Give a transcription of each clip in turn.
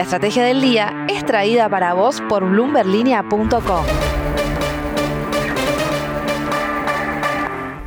La estrategia del día es traída para vos por bloomberlinia.com.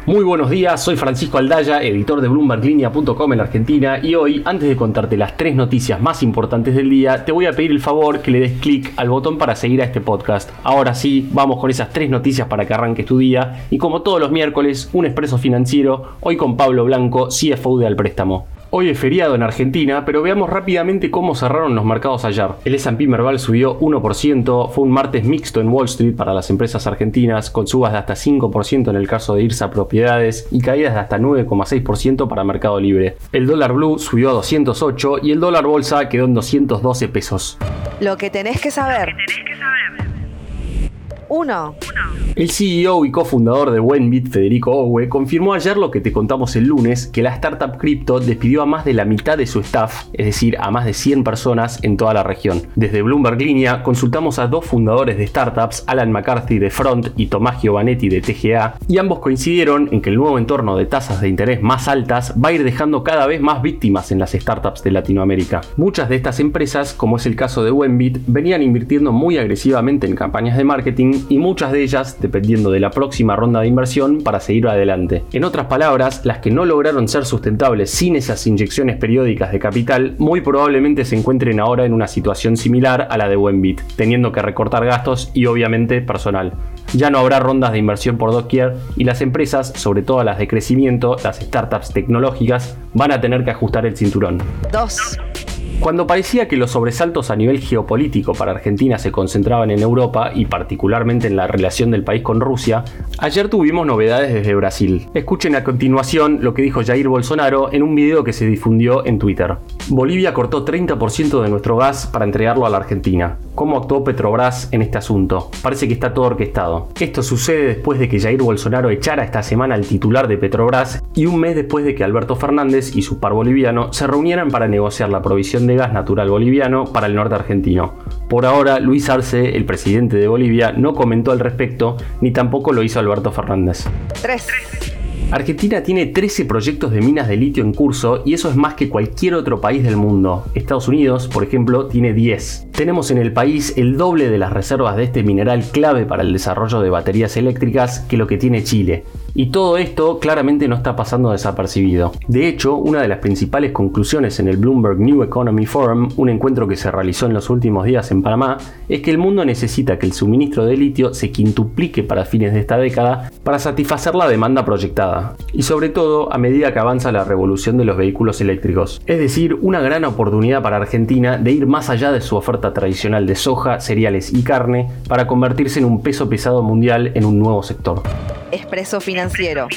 Muy buenos días, soy Francisco Aldaya, editor de BloombergLinea.com en Argentina y hoy, antes de contarte las tres noticias más importantes del día, te voy a pedir el favor que le des clic al botón para seguir a este podcast. Ahora sí, vamos con esas tres noticias para que arranques tu día y como todos los miércoles, un expreso financiero, hoy con Pablo Blanco, CFO de Al Préstamo. Hoy es feriado en Argentina, pero veamos rápidamente cómo cerraron los mercados ayer. El S&P Merval subió 1%, fue un martes mixto en Wall Street para las empresas argentinas, con subas de hasta 5% en el caso de irse a propiedades y caídas de hasta 9,6% para Mercado Libre. El dólar blue subió a 208 y el dólar bolsa quedó en 212 pesos. Lo que tenés que saber. 1. El CEO y cofundador de Wenbit, Federico Owe, confirmó ayer lo que te contamos el lunes, que la startup cripto despidió a más de la mitad de su staff, es decir, a más de 100 personas en toda la región. Desde Bloomberg Línea consultamos a dos fundadores de startups, Alan McCarthy de Front y Tomás Giovanetti de TGA, y ambos coincidieron en que el nuevo entorno de tasas de interés más altas va a ir dejando cada vez más víctimas en las startups de Latinoamérica. Muchas de estas empresas, como es el caso de Wenbit, venían invirtiendo muy agresivamente en campañas de marketing y muchas de ellas dependiendo de la próxima ronda de inversión para seguir adelante. En otras palabras, las que no lograron ser sustentables sin esas inyecciones periódicas de capital muy probablemente se encuentren ahora en una situación similar a la de Wenbit, teniendo que recortar gastos y obviamente personal. Ya no habrá rondas de inversión por doquier y las empresas, sobre todo las de crecimiento, las startups tecnológicas, van a tener que ajustar el cinturón. 2. Cuando parecía que los sobresaltos a nivel geopolítico para Argentina se concentraban en Europa y particularmente en la relación del país con Rusia, ayer tuvimos novedades desde Brasil. Escuchen a continuación lo que dijo Jair Bolsonaro en un video que se difundió en Twitter. Bolivia cortó 30% de nuestro gas para entregarlo a la Argentina. ¿Cómo actuó Petrobras en este asunto? Parece que está todo orquestado. Esto sucede después de que Jair Bolsonaro echara esta semana al titular de Petrobras y un mes después de que Alberto Fernández y su par boliviano se reunieran para negociar la provisión de gas natural boliviano para el norte argentino. Por ahora, Luis Arce, el presidente de Bolivia, no comentó al respecto, ni tampoco lo hizo Alberto Fernández. 3. Argentina tiene 13 proyectos de minas de litio en curso y eso es más que cualquier otro país del mundo. Estados Unidos, por ejemplo, tiene 10. Tenemos en el país el doble de las reservas de este mineral clave para el desarrollo de baterías eléctricas que lo que tiene Chile. Y todo esto claramente no está pasando desapercibido. De hecho, una de las principales conclusiones en el Bloomberg New Economy Forum, un encuentro que se realizó en los últimos días en Panamá, es que el mundo necesita que el suministro de litio se quintuplique para fines de esta década para satisfacer la demanda proyectada. Y sobre todo a medida que avanza la revolución de los vehículos eléctricos. Es decir, una gran oportunidad para Argentina de ir más allá de su oferta tradicional de soja, cereales y carne para convertirse en un peso pesado mundial en un nuevo sector. Expreso Financiero.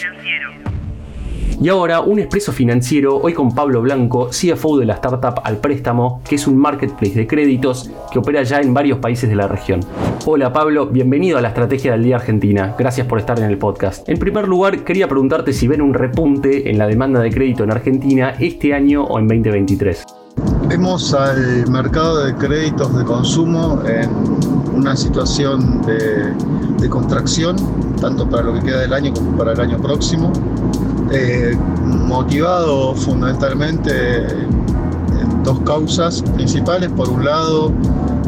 Y ahora un expreso financiero, hoy con Pablo Blanco, CFO de la startup Al Préstamo, que es un marketplace de créditos que opera ya en varios países de la región. Hola Pablo, bienvenido a la Estrategia del Día Argentina. Gracias por estar en el podcast. En primer lugar, quería preguntarte si ven un repunte en la demanda de crédito en Argentina este año o en 2023. Vemos al mercado de créditos de consumo en una situación de, de contracción, tanto para lo que queda del año como para el año próximo, eh, motivado fundamentalmente en dos causas principales. Por un lado,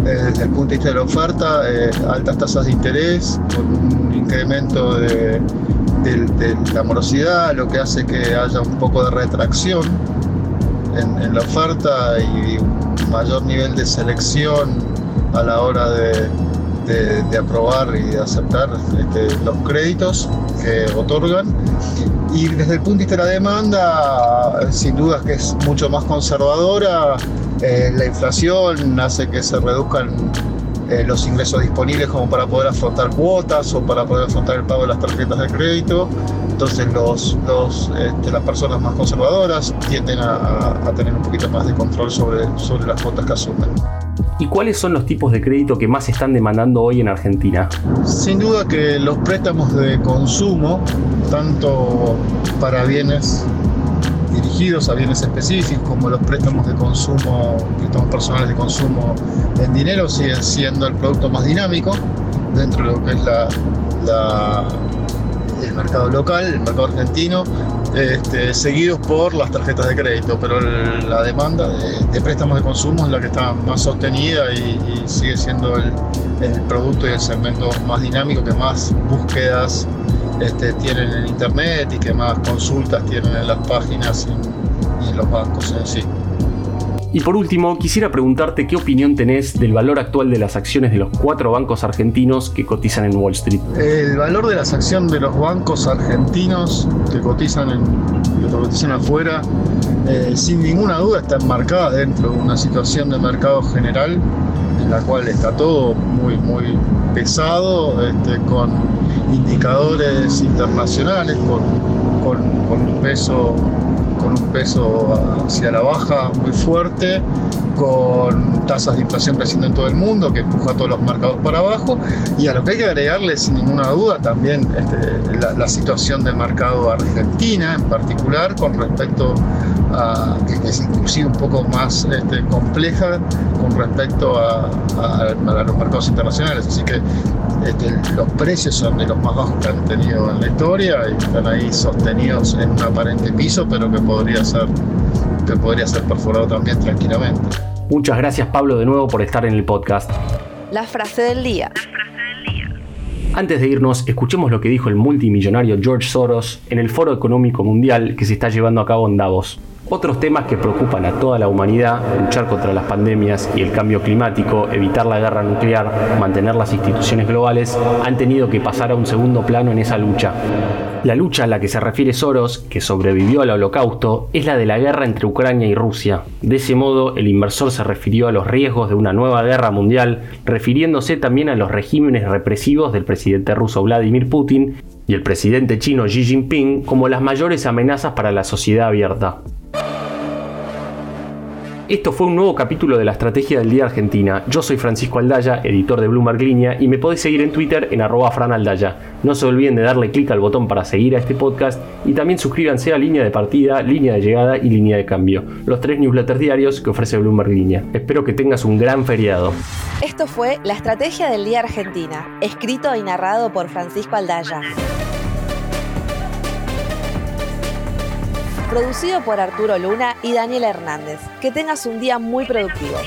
eh, desde el punto de vista de la oferta, eh, altas tasas de interés, con un incremento de, la morosidad, lo que hace que haya un poco de retracción en, la oferta y un mayor nivel de selección a la hora de, aprobar y aceptar este, los créditos que otorgan. Y desde el punto de vista de la demanda, sin duda que es mucho más conservadora. Eh, la inflación hace que se reduzcan eh, los ingresos disponibles como para poder afrontar cuotas o para poder afrontar el pago de las tarjetas de crédito. Entonces los, los, este, las personas más conservadoras tienden a, a, tener un poquito más de control sobre, sobre las cuotas que asumen. ¿Y cuáles son los tipos de crédito que más están demandando hoy en Argentina? Sin duda que los préstamos de consumo, tanto para bienes dirigidos a bienes específicos como los préstamos de consumo, préstamos personales de consumo en dinero, siguen siendo el producto más dinámico dentro de lo que es la, la el mercado local, el mercado argentino, este, seguidos por las tarjetas de crédito, pero la demanda de, préstamos de consumo es la que está más sostenida y, sigue siendo el, producto y el segmento más dinámico que más búsquedas este, tienen en internet y que más consultas tienen en las páginas y en los bancos en sí. Y por último, quisiera preguntarte qué opinión tenés del valor actual de las acciones de los cuatro bancos argentinos que cotizan en Wall Street. El valor de las acciones de los bancos argentinos que cotizan, en, que cotizan afuera, eh, sin ninguna duda está enmarcada dentro de una situación de mercado general en la cual está todo muy, muy pesado, este, con indicadores internacionales, con, con un peso con un peso hacia la baja muy fuerte, con tasas de inflación creciendo en todo el mundo, que empuja a todos los mercados para abajo, y a lo que hay que agregarle sin ninguna duda también este, la, situación del mercado argentina en particular, con respecto a que es inclusive un poco más este, compleja con respecto a, los mercados internacionales. Así que este, los precios son de los más bajos que han tenido en la historia y están ahí sostenidos en un aparente piso, pero que podría ser, que podría ser perforado también tranquilamente. Muchas gracias Pablo de nuevo por estar en el podcast. La frase del día. Antes de irnos, escuchemos lo que dijo el multimillonario George Soros en el Foro Económico Mundial que se está llevando a cabo en Davos. Otros temas que preocupan a toda la humanidad, luchar contra las pandemias y el cambio climático, evitar la guerra nuclear, mantener las instituciones globales, han tenido que pasar a un segundo plano en esa lucha. La lucha a la que se refiere Soros, que sobrevivió al holocausto, es la de la guerra entre Ucrania y Rusia. De ese modo, el inversor se refirió a los riesgos de una nueva guerra mundial, refiriéndose también a los regímenes represivos del presidente ruso Vladimir Putin y el presidente chino Xi Jinping como las mayores amenazas para la sociedad abierta. Esto fue un nuevo capítulo de la Estrategia del Día Argentina. Yo soy Francisco Aldaya, editor de Bloomberg Línea, y me podés seguir en Twitter en arroba franaldaya. No se olviden de darle clic al botón para seguir a este podcast y también suscríbanse a Línea de Partida, Línea de Llegada y Línea de Cambio, los tres newsletters diarios que ofrece Bloomberg Línea. Espero que tengas un gran feriado. Esto fue La Estrategia del Día Argentina, escrito y narrado por Francisco Aldaya. Producido por Arturo Luna y Daniel Hernández. Que tengas un día muy productivo.